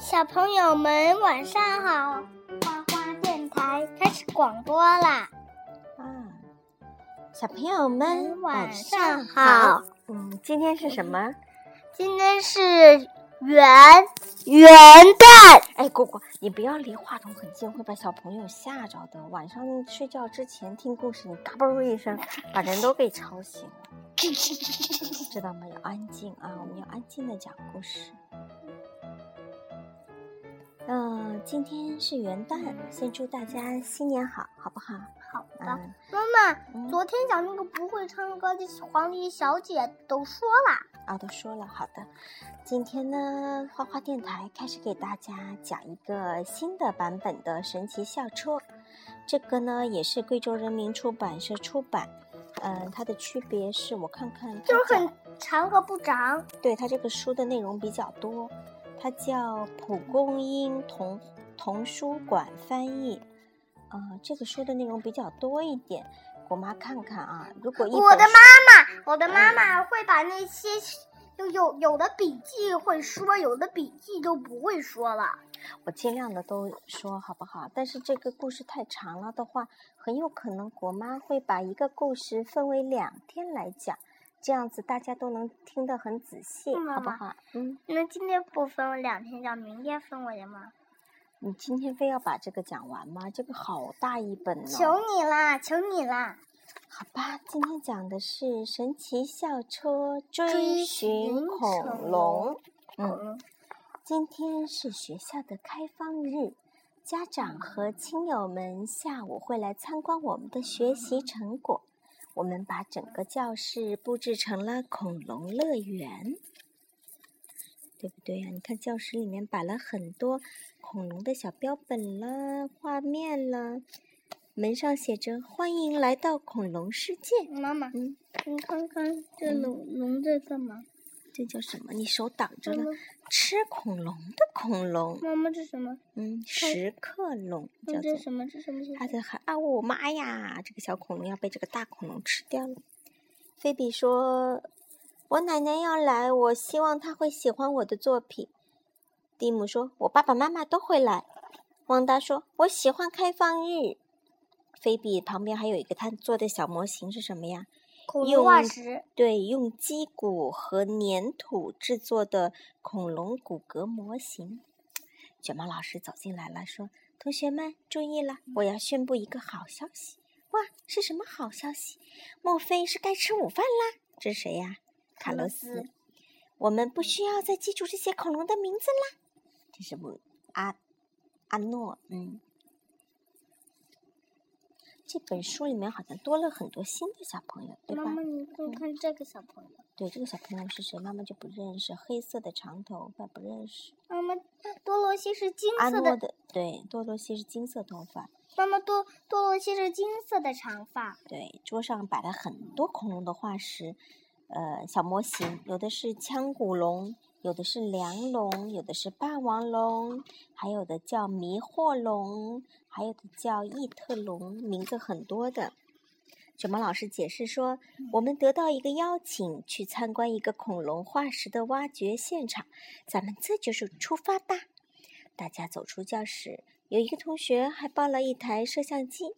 小朋友们晚上好，花花电台开始广播啦！啊，小朋友们晚上上好。嗯，今天是什么？今天是元元旦，哎，果果，你不要离话筒很近，会把小朋友吓着的。晚上睡觉之前听故事，你嘎嘣一声，把人都给吵醒了，知道吗？要安静啊，我们要安静的讲故事。嗯、今天是元旦，先祝大家新年好，好不好？好的，嗯，妈妈，嗯昨天讲那个不会唱歌的黄鹂小姐都说了，啊，都说了，好的。今天呢，花花电台开始给大家讲一个新的版本的神奇校车。这个呢，也是贵州人民出版社出版。嗯、它的区别是我看看就是，很长和不长。对它这个书的内容比较多。它叫蒲公英童童书馆翻译。啊、这个书的内容比较多一点。果妈看看啊，如果一我的妈妈，我的妈妈会把那些有有有的笔记会说，有的笔记就不会说了。我尽量的都说好不好？但是这个故事太长了的话，很有可能国妈会把一个故事分为两天来讲，这样子大家都能听得很仔细，嗯妈妈好不好？嗯，那今天不分为两天讲，明天分为吗？你今天非要把这个讲完吗？这个好大一本呢、求你啦，求你啦！好吧，今天讲的是神奇校车追追寻寻恐恐龙。嗯，嗯，今天是学校的开放日，家长和亲友们下午会来参观我们的学习成果。我们把整个教室布置成了恐龙乐园，对不对呀、你看教室里面摆了很多恐龙的小标本啦、画面啦，门上写着“欢迎来到恐龙世界妈妈”。，嗯，你看看这龙龙在干嘛？这叫什么？你手挡着了吃恐龙的恐龙。妈妈这什么？嗯，食客龙叫这。什么？这什么？他在喊啊！我妈呀，这个小恐龙要被这个大恐龙吃掉了。菲比说：“我奶奶要来，我希望她会喜欢我的作品。”蒂姆说：“我爸爸妈妈都会来。”旺达说：“我喜欢开放日。”菲比旁边还有一个他做的小模型是什么呀？恐龙用化石。对，用鸡骨和粘土制作的恐龙骨骼模型。卷毛老师走进来了，说：“同学们注意了，我要宣布一个好消息！哇，是什么好消息？莫非是该吃午饭啦？这是谁呀？卡洛斯。我们不需要再记住这些恐龙的名字啦。这是不阿阿诺，嗯。这本书里面好像多了很多新的小朋友，对吧？妈妈，你看看这个小朋友。对，这个小朋友是谁？妈妈就不认识，黑色的长头发不认识。妈妈，多罗西是金色的。的对，多罗西是金色头发。妈妈，多多罗西是金色的长发。对，桌上摆了很多恐龙的化石，呃，小模型，有的是腔骨龙，有的是梁龙，有的是霸王龙，还有的叫迷惑龙，还有的叫异特龙，名字很多的。卷毛老师解释说，我们得到一个邀请，去参观一个恐龙化石的挖掘现场，咱们这就是出发吧。大家走出教室，有一个同学还抱了一台摄像机，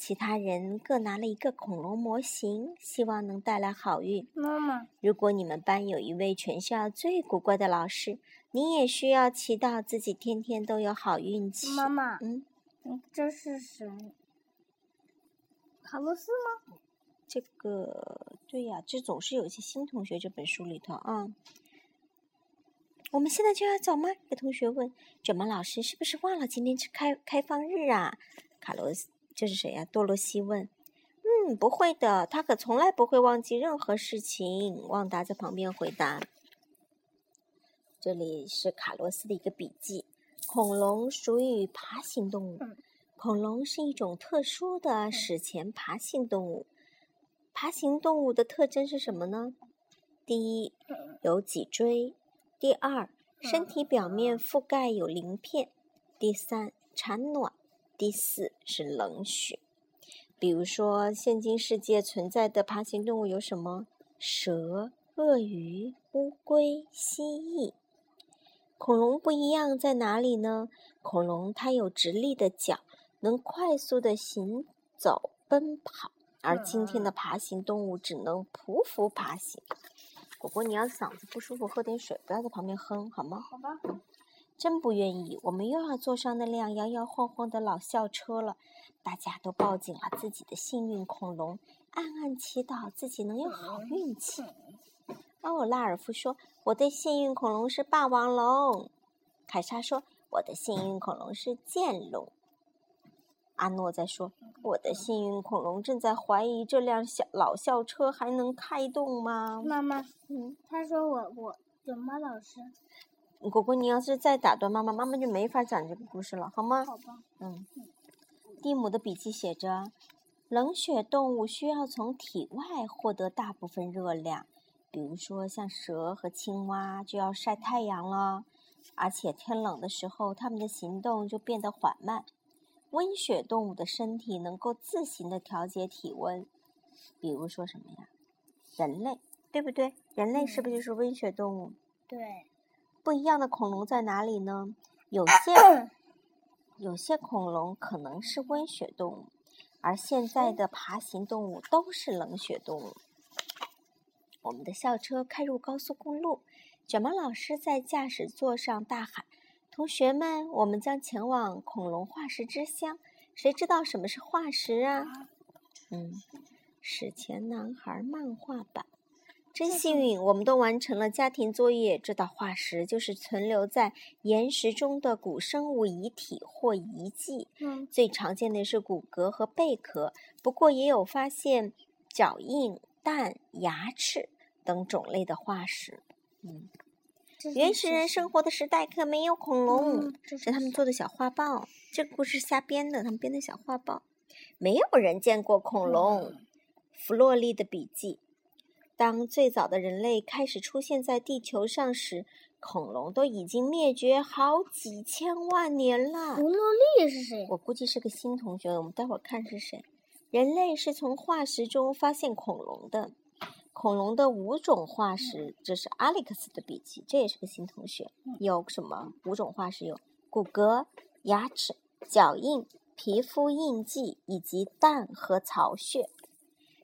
其他人各拿了一个恐龙模型，希望能带来好运。妈妈，如果你们班有一位全校最古怪的老师，你也需要祈祷自己天天都有好运气。妈妈，嗯，嗯，这是谁？卡洛斯吗？这个对呀，这总是有一些新同学这本书里头啊。我们现在就要走吗？有同学问。卷毛老师是不是忘了今天是开开放日啊？卡洛斯，这是谁呀、多罗西问。嗯，不会的，他可从来不会忘记任何事情。旺达在旁边回答。这里是卡洛斯的一个笔记。恐龙属于爬行动物。嗯恐龙是一种特殊的史前爬行动物。爬行动物的特征是什么呢？第一，有脊椎；第二，身体表面覆盖有鳞片；第三，产卵；第四是冷血。比如说，现今世界存在的爬行动物有什么？蛇、鳄鱼、乌龟、蜥蜴。恐龙不一样在哪里呢？恐龙它有直立的脚，能快速的行走奔跑，而今天的爬行动物只能匍匐爬行。果果，你要是嗓子不舒服，喝点水，不要在旁边哼，好吗？好吧。真不愿意，我们又要坐上那辆摇摇晃晃的老校车了。大家都抱紧了自己的幸运恐龙，暗暗祈祷自己能有好运气。哦，拉尔夫说：“我的幸运恐龙是霸王龙。”凯莎说：“我的幸运恐龙是剑龙。”阿诺在说：“我的幸运恐龙正在怀疑这辆小老校车还能开动吗？”妈妈，嗯，他说我我怎么老师。果果，你要是再打断妈妈，妈妈就没法讲这个故事了，好吗？好吧。嗯。蒂姆的笔记写着：“冷血动物需要从体外获得大部分热量，比如说像蛇和青蛙就要晒太阳了，而且天冷的时候，它们的行动就变得缓慢。温血动物的身体能够自行的调节体温，比如说什么呀？人类，对不对？人类是不是就是温血动物？对。不一样的恐龙在哪里呢？有些。有些恐龙可能是温血动物，而现在的爬行动物都是冷血动物。我们的校车开入高速公路，卷毛老师在驾驶座上大喊：“同学们，我们将前往恐龙化石之乡。谁知道什么是化石啊？”嗯，史前男孩漫画版。真幸运，我们都完成了家庭作业。这道化石就是存留在岩石中的古生物遗体或遗迹。嗯，最常见的是骨骼和贝壳，不过也有发现脚印、蛋、牙齿等种类的化石。嗯，原始人生活的时代可没有恐龙，是他们做的小画报。这个故事瞎编的，他们编的小画报。没有人见过恐龙。弗洛利的笔记。当最早的人类开始出现在地球上时，恐龙都已经灭绝好几千万年了。弗洛利是谁？我估计是个新同学，我们待会儿看是谁。人类是从化石中发现恐龙的，恐龙的五种化石，这是 Alex 的笔记，这也是个新同学。有什么五种化石？有骨骼、牙齿、脚印、皮肤印记以及蛋和巢穴。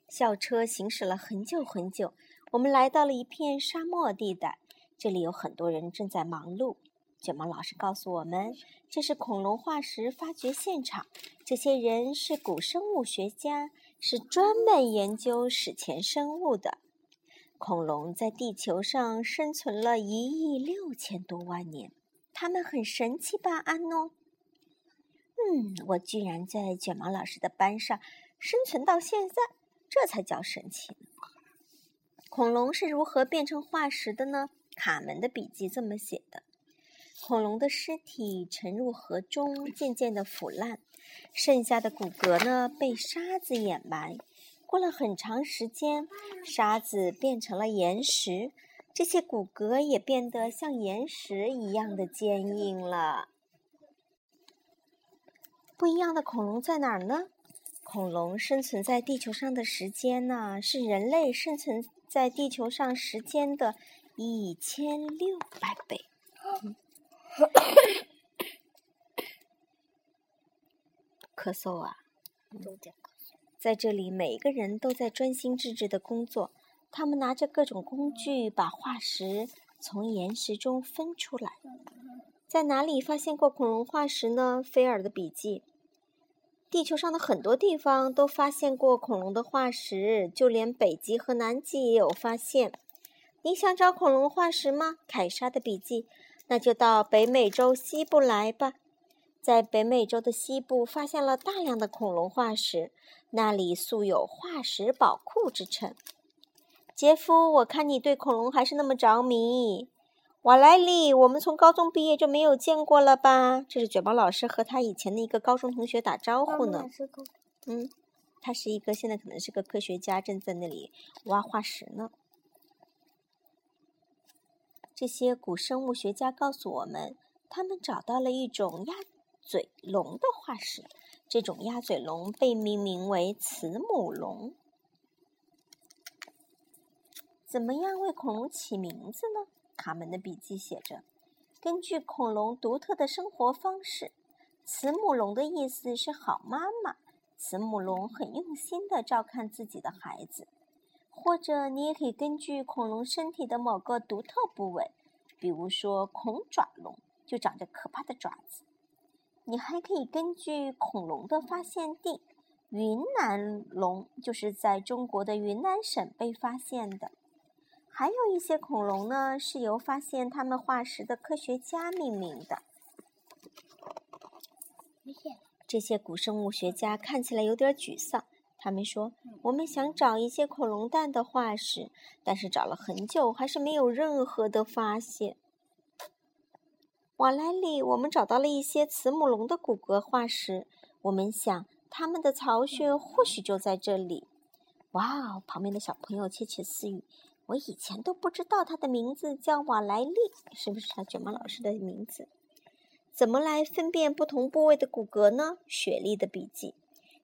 校车行驶了很久很久，我们来到了一片沙漠地带。这里有很多人正在忙碌。卷毛老师告诉我们，这是恐龙化石发掘现场。这些人是古生物学家，是专门研究史前生物的。恐龙在地球上生存了一亿六千多万年，它们很神奇吧，安诺？嗯，我居然在卷毛老师的班上生存到现在。这才叫神奇呢！恐龙是如何变成化石的呢？卡门的笔记这么写的：恐龙的尸体沉入河中，渐渐的腐烂，剩下的骨骼呢被沙子掩埋。过了很长时间，沙子变成了岩石，这些骨骼也变得像岩石一样的坚硬了。不一样的恐龙在哪儿呢？恐龙生存在地球上的时间呢，是人类生存在地球上时间的一千六百倍。咳嗽啊！在这里，每一个人都在专心致志的工作。他们拿着各种工具，把化石从岩石中分出来。在哪里发现过恐龙化石呢？菲尔的笔记。地球上的很多地方都发现过恐龙的化石，就连北极和南极也有发现。你想找恐龙化石吗？凯莎的笔记，那就到北美洲西部来吧。在北美洲的西部发现了大量的恐龙化石，那里素有化石宝库之称。杰夫，我看你对恐龙还是那么着迷。瓦莱里，我们从高中毕业就没有见过了吧？这是卷毛老师和他以前的一个高中同学打招呼呢。嗯，他是一个现在可能是个科学家，正在那里挖化石呢。这些古生物学家告诉我们，他们找到了一种鸭嘴龙的化石，这种鸭嘴龙被命名为慈母龙。怎么样为恐龙起名字呢？卡门的笔记写着：“根据恐龙独特的生活方式，慈母龙的意思是好妈妈。慈母龙很用心的照看自己的孩子。或者你也可以根据恐龙身体的某个独特部位，比如说恐爪龙就长着可怕的爪子。你还可以根据恐龙的发现地，云南龙就是在中国的云南省被发现的。还有一些恐龙呢，是由发现它们化石的科学家命名的。这些古生物学家看起来有点沮丧。他们说：“我们想找一些恐龙蛋的化石，但是找了很久，还是没有任何的发现。”瓦莱里，我们找到了一些慈母龙的骨骼化石，我们想它们的巢穴或许就在这里。哇哦！旁边的小朋友窃窃私语。我以前都不知道它的名字叫瓦莱利，是不是他卷毛老师的名字？怎么来分辨不同部位的骨骼呢？雪莉的笔记：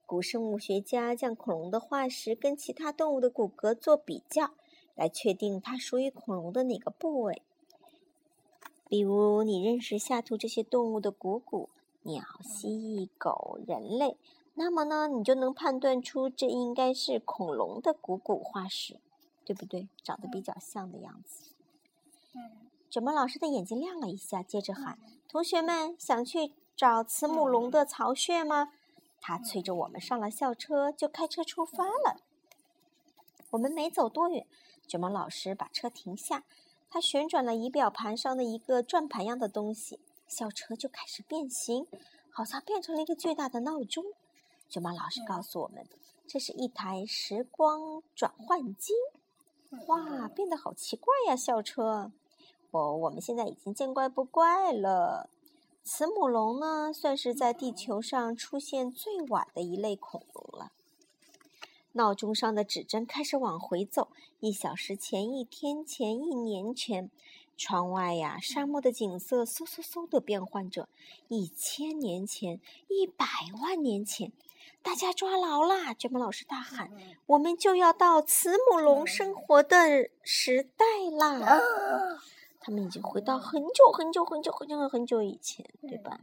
古生物学家将恐龙的化石跟其他动物的骨骼做比较，来确定它属于恐龙的哪个部位。比如，你认识下图这些动物的骨骨，鸟、蜥蜴、狗、人类，那么呢，你就能判断出这应该是恐龙的骨骨化石。对不对？长得比较像的样子。嗯。卷毛老师的眼睛亮了一下，接着喊：“同学们，想去找慈母龙的巢穴吗？”他催着我们上了校车，就开车出发了。我们没走多远，卷毛老师把车停下，他旋转了仪表盘上的一个转盘样的东西，校车就开始变形，好像变成了一个巨大的闹钟。卷毛老师告诉我们，这是一台时光转换机。哇，变得好奇怪呀！校车，我我们现在已经见怪不怪了。慈母龙呢，算是在地球上出现最晚的一类恐龙了。闹钟上的指针开始往回走，一小时前、一天前、一年前，窗外呀，沙漠的景色嗖嗖嗖的变换着。一千年前，一百万年前。大家抓牢啦！卷毛老师大喊：“我们就要到慈母龙生活的时代啦！”他们已经回到很久很久很久很久很久以前，对吧？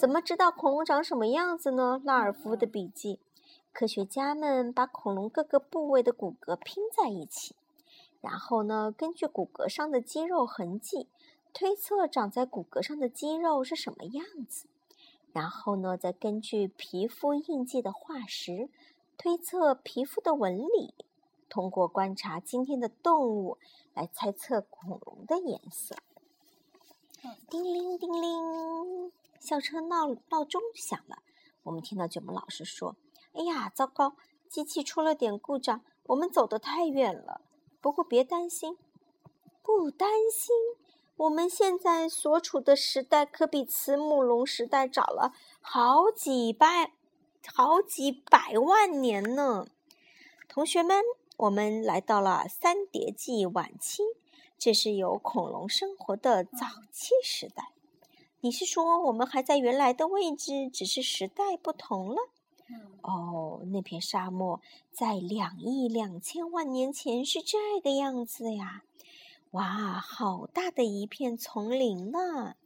怎么知道恐龙长什么样子呢？拉尔夫的笔记：科学家们把恐龙各个部位的骨骼拼在一起，然后呢，根据骨骼上的肌肉痕迹，推测长在骨骼上的肌肉是什么样子。然后呢，再根据皮肤印记的化石推测皮肤的纹理，通过观察今天的动物来猜测恐龙的颜色。叮铃叮铃，校车闹闹钟响了。我们听到卷毛老师说：“哎呀，糟糕，机器出了点故障，我们走得太远了。不过别担心，不担心。”我们现在所处的时代可比慈母龙时代早了好几百、好几百万年呢。同学们，我们来到了三叠纪晚期，这是有恐龙生活的早期时代。你是说我们还在原来的位置，只是时代不同了？哦，那片沙漠在两亿两千万年前是这个样子呀。哇，好大的一片丛林呢！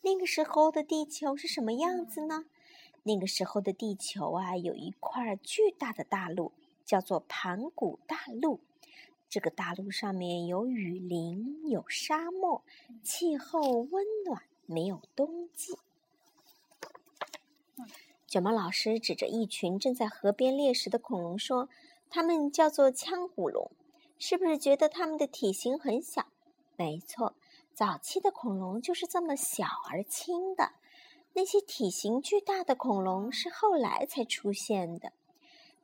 那个时候的地球是什么样子呢？那个时候的地球啊，有一块巨大的大陆，叫做盘古大陆。这个大陆上面有雨林，有沙漠，气候温暖，没有冬季。卷毛老师指着一群正在河边猎食的恐龙说：“它们叫做腔骨龙。”是不是觉得它们的体型很小？没错，早期的恐龙就是这么小而轻的。那些体型巨大的恐龙是后来才出现的。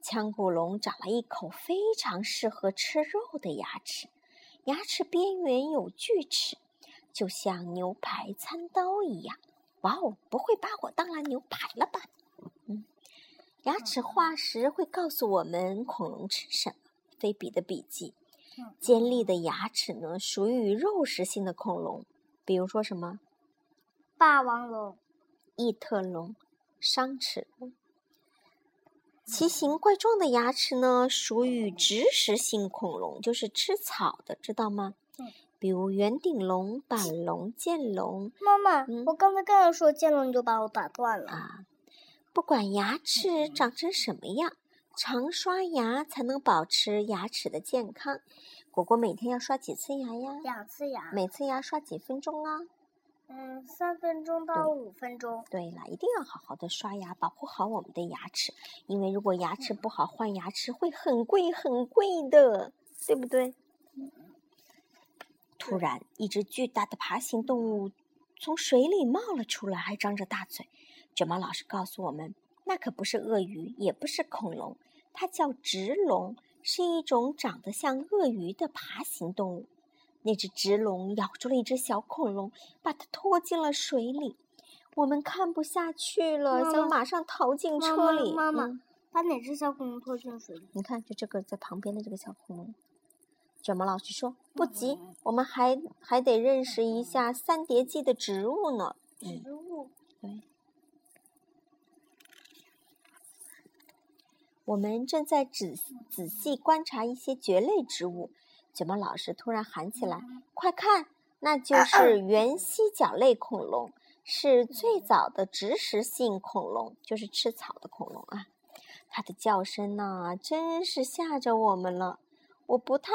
腔骨龙长了一口非常适合吃肉的牙齿，牙齿边缘有锯齿，就像牛排餐刀一样。哇哦，不会把我当了牛排了吧？嗯，牙齿化石会告诉我们恐龙吃什么。菲比的笔记。尖利的牙齿呢，属于肉食性的恐龙，比如说什么？霸王龙、异特龙、商齿龙。奇形怪状的牙齿呢，属于植食性恐龙，就是吃草的，知道吗？比如圆顶龙、板龙、剑龙妈妈，嗯我刚才刚要说剑龙，你就把我打断了。啊。不管牙齿长成什么样，常刷牙才能保持牙齿的健康。果果每天要刷几次牙呀？两次牙，每次牙刷几分钟啊？嗯，三分钟到五分钟。对了，一定要好好的刷牙，保护好我们的牙齿，因为如果牙齿不好，换牙齿会很贵很贵的，对不对？突然，一只巨大的爬行动物从水里冒了出来，还张着大嘴。卷毛老师告诉我们，那可不是鳄鱼，也不是恐龙，它叫直龙，是一种长得像鳄鱼的爬行动物。那只直龙咬住了一只小恐龙，把它拖进了水里。我们看不下去了，妈妈想马上逃进车里。妈妈妈嗯把哪只小恐龙拖进水里？你看，就这个在旁边的这个小恐龙。卷毛老师说：“不急嗯，我们还还得认识一下三叠纪的植物呢。”嗯，植物。对。我们正在仔仔细观察一些蕨类植物。卷毛老师突然喊起来：“快看，那就是原蜥脚类恐龙，是最早的植食性恐龙，就是吃草的恐龙啊！它的叫声呢，真是吓着我们了。我不太……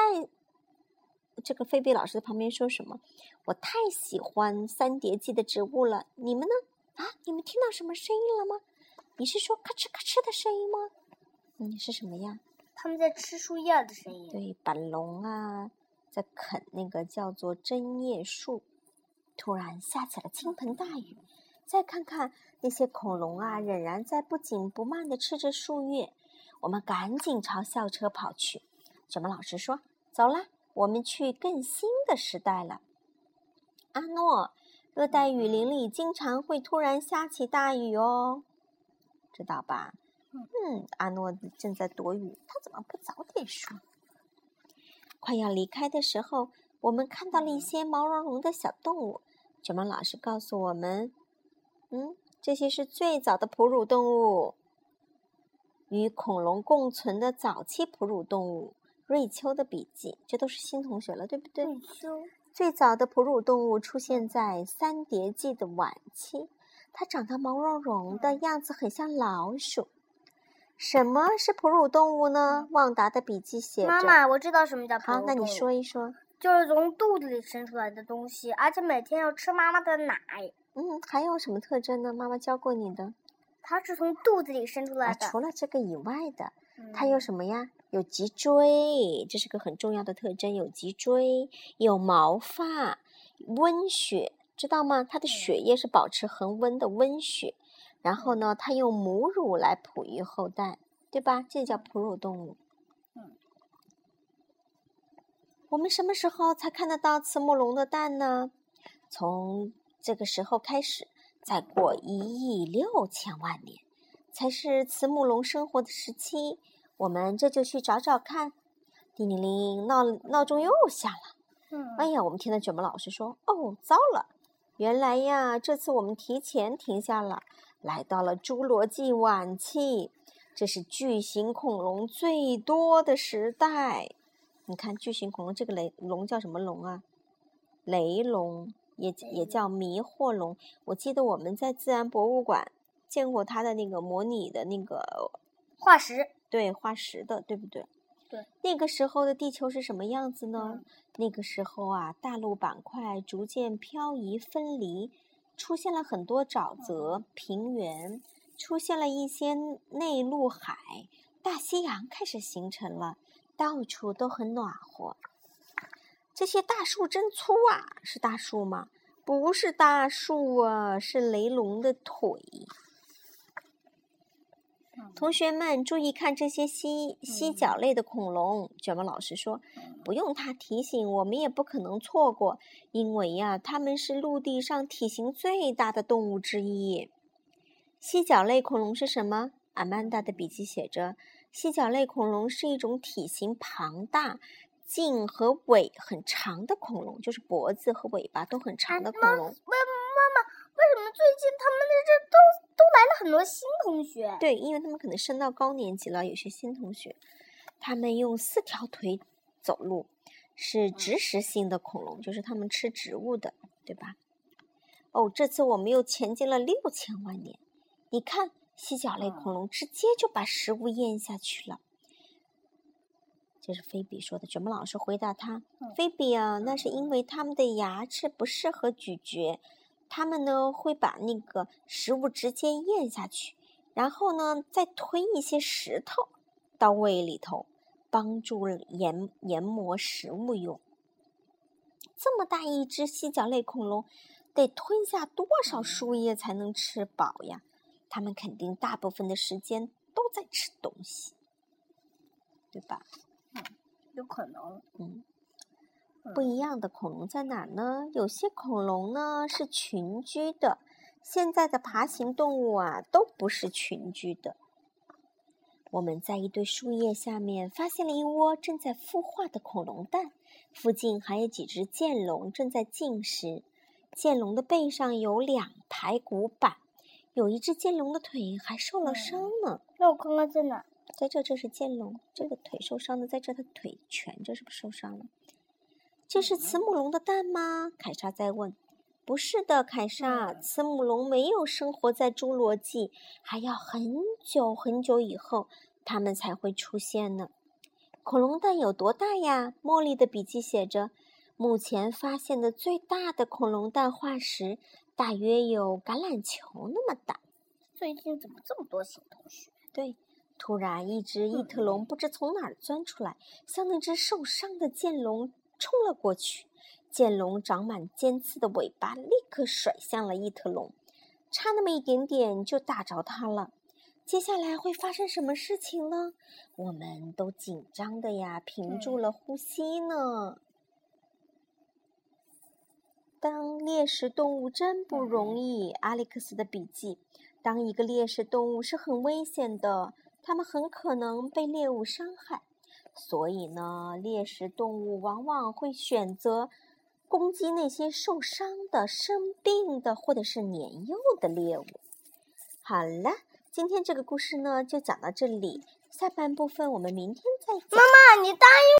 这个菲比老师在旁边说什么？我太喜欢三叠纪的植物了。你们呢？啊，你们听到什么声音了吗？你是说咔哧咔哧的声音吗？嗯，是什么呀？他们在吃树叶的声音。对，板龙啊，在啃那个叫做针叶树。突然下起了倾盆大雨，再看看那些恐龙啊，仍然在不紧不慢地吃着树叶。我们赶紧朝校车跑去。卷毛老师说：“走啦，我们去更新的时代了。”阿诺，热带雨林里经常会突然下起大雨哦，知道吧？嗯，阿诺正在躲雨，他怎么不早点说？快要离开的时候，我们看到了一些毛茸茸的小动物。卷毛老师告诉我们，嗯，这些是最早的哺乳动物，与恐龙共存的早期哺乳动物。瑞秋的笔记，这都是新同学了，对不对？瑞秋，最早的哺乳动物出现在三叠纪的晚期，它长得毛茸茸的样子很像老鼠。什么是哺乳动物呢？旺达的笔记写着。妈妈，我知道什么叫哺好，那你乳动物说一说。就是从肚子里生出来的东西，而且每天要吃妈妈的奶。嗯，还有什么特征呢？妈妈教过你的。它是从肚子里生出来啊，的。除了这个以外的，嗯它有什么呀？有脊椎，这是个很重要的特征。有脊椎，有毛发，温血，知道吗？它的血液是保持恒温的温血。然后呢，它用母乳来哺育后代，对吧？这叫哺乳动物。嗯。我们什么时候才看得到慈母龙的蛋呢？从这个时候开始，再过一亿六千万年，才是慈母龙生活的时期。我们这就去找找看。叮铃铃，闹闹钟又响了。嗯，哎呀，我们听到卷毛老师说：“哦，糟了！原来呀，这次我们提前停下了，来到了侏罗纪晚期，这是巨型恐龙最多的时代。你看，巨型恐龙这个雷龙叫什么龙啊？雷龙，也也叫迷惑龙。我记得我们在自然博物馆见过它的那个模拟的那个化石。对化石的，对不对？对。那个时候的地球是什么样子呢？嗯那个时候啊，大陆板块逐渐漂移分离，出现了很多沼泽、平原，出现了一些内陆海，大西洋开始形成了，到处都很暖和。这些大树真粗啊！是大树吗？不是大树啊，是雷龙的腿。同学们注意看这些蜥蜥脚类的恐龙。卷毛老师说：“不用他提醒，我们也不可能错过，因为呀，它们是陆地上体型最大的动物之一。”蜥脚类恐龙是什么？阿曼达的笔记写着：“蜥脚类恐龙是一种体型庞大、颈和尾很长的恐龙，就是脖子和尾巴都很长的恐龙。什么最近他们在这都都来了很多新同学？对，因为他们可能升到高年级了，有些新同学，他们用四条腿走路，是植食性的恐龙，就是他们吃植物的，对吧？哦，这次我们又前进了六千万年。你看，犀角类恐龙直接就把食物咽下去了。这是菲比说的，卷毛老师回答他：“菲比啊，那是因为它们的牙齿不适合咀嚼，它们呢会把那个食物直接咽下去，然后呢再吞一些石头到胃里头。”帮助研研磨食物用。这么大一只犀角类恐龙，得吞下多少树叶才能吃饱呀？它们肯定大部分的时间都在吃东西，对吧？嗯，有可能。嗯，不一样的恐龙在哪儿呢？有些恐龙呢是群居的，现在的爬行动物啊都不是群居的。我们在一堆树叶下面发现了一窝正在孵化的恐龙蛋，附近还有几只剑龙正在进食。剑龙的背上有两排骨板，有一只剑龙的腿还受了伤呢。让我看看在哪？在这，这是剑龙，这个腿受伤的，在这，它腿蜷着，是不是受伤了？这是慈母龙的蛋吗？凯莎在问。不是的，凯莎，慈母龙没有生活在侏罗纪，还要很久很久以后，它们才会出现呢。恐龙蛋有多大呀？茉莉的笔记写着，目前发现的最大的恐龙蛋化石大约有橄榄球那么大。最近怎么这么多新同学？对，突然一只异特龙不知从哪儿钻出来，像那只受伤的剑龙冲了过去。剑龙长满尖刺的尾巴立刻甩向了异特龙，差那么一点点就打着它了。接下来会发生什么事情呢？我们都紧张的呀，屏住了呼吸呢。当猎食动物真不容易，阿历克斯的笔记。当一个猎食动物是很危险的，它们很可能被猎物伤害，所以呢，猎食动物往往会选择。攻击那些受伤的、生病的或者是年幼的猎物。好了，今天这个故事呢就讲到这里，下半部分我们明天再讲。妈妈，你答应。